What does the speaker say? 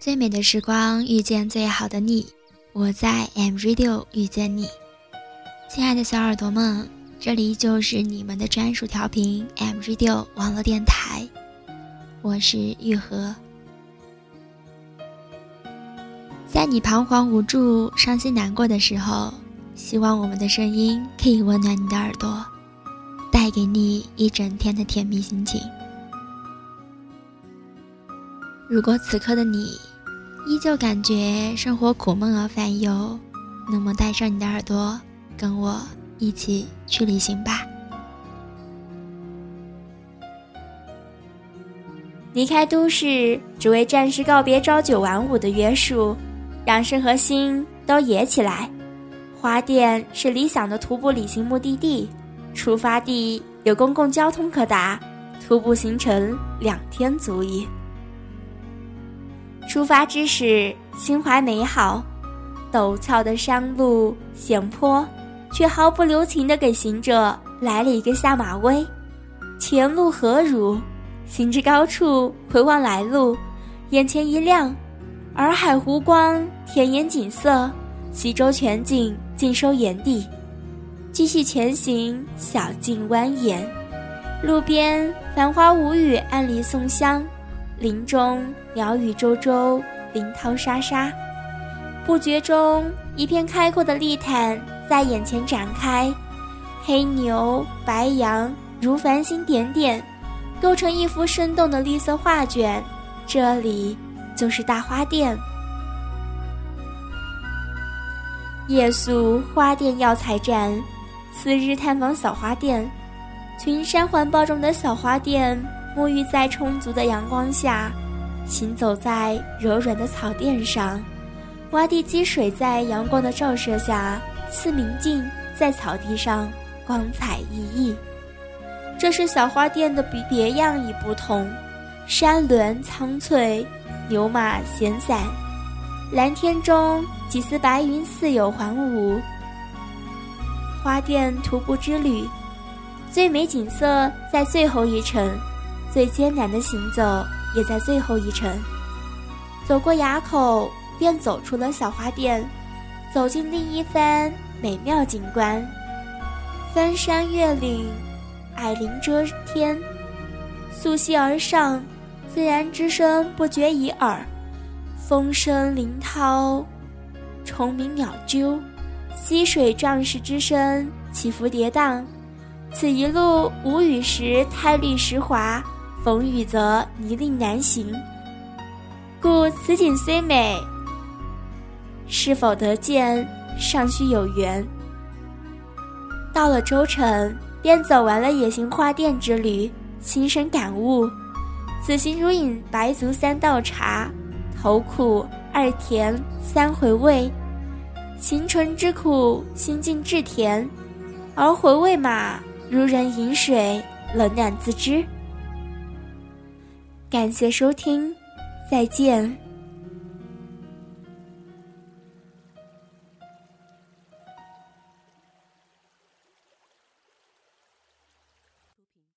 最美的时光遇见最好的你，我在 M Radio 遇见你，亲爱的小耳朵们，这里就是你们的专属调频 M Radio 网络电台，我是玉和。在你彷徨无助、伤心难过的时候，希望我们的声音可以温暖你的耳朵，带给你一整天的甜蜜心情。如果此刻的你依旧感觉生活苦闷而烦忧，那么带上你的耳朵，跟我一起去旅行吧。离开都市，只为暂时告别朝九晚五的约束。让身和心都野起来。花店是理想的徒步旅行目的地，出发地有公共交通可达，徒步行程两天足矣。出发之时，心怀美好，陡峭的山路险坡，却毫不留情地给行者来了一个下马威。前路何如？行至高处，回望来路，眼前一亮。洱海湖光，田野景色，西周全景尽收眼底。继续前行，小径蜿蜒，路边繁花无语，暗里送香；林中鸟语周周，林涛沙沙。不觉中，一片开阔的地毯在眼前展开，黑牛、白羊如繁星点点，构成一幅生动的绿色画卷。这里。就是大花店。夜宿花店药材站，次日探访小花店。群山环抱中的小花店，沐浴在充足的阳光下，行走在柔软的草垫上，洼地积水在阳光的照射下似明镜，在草地上光彩熠熠。这是小花店的别样与不同，山峦苍翠。牛马闲散，蓝天中几丝白云似有还无。花店徒步之旅，最美景色在最后一程，最艰难的行走也在最后一程。走过垭口，便走出了小花店，走进另一番美妙景观。翻山越岭，矮林遮天，溯溪而上。自然之声不绝于耳，风声林涛，虫鸣鸟啾，溪水壮士之声起伏跌宕。此一路无雨时苔绿石滑，逢雨则泥泞难行。故此景虽美，是否得见尚需有缘。到了州城，便走完了野行花店之旅，心生感悟。此行如饮白族三道茶，头苦二甜三回味，行程之苦，心境至甜，而回味嘛，如人饮水，冷暖自知。感谢收听，再见。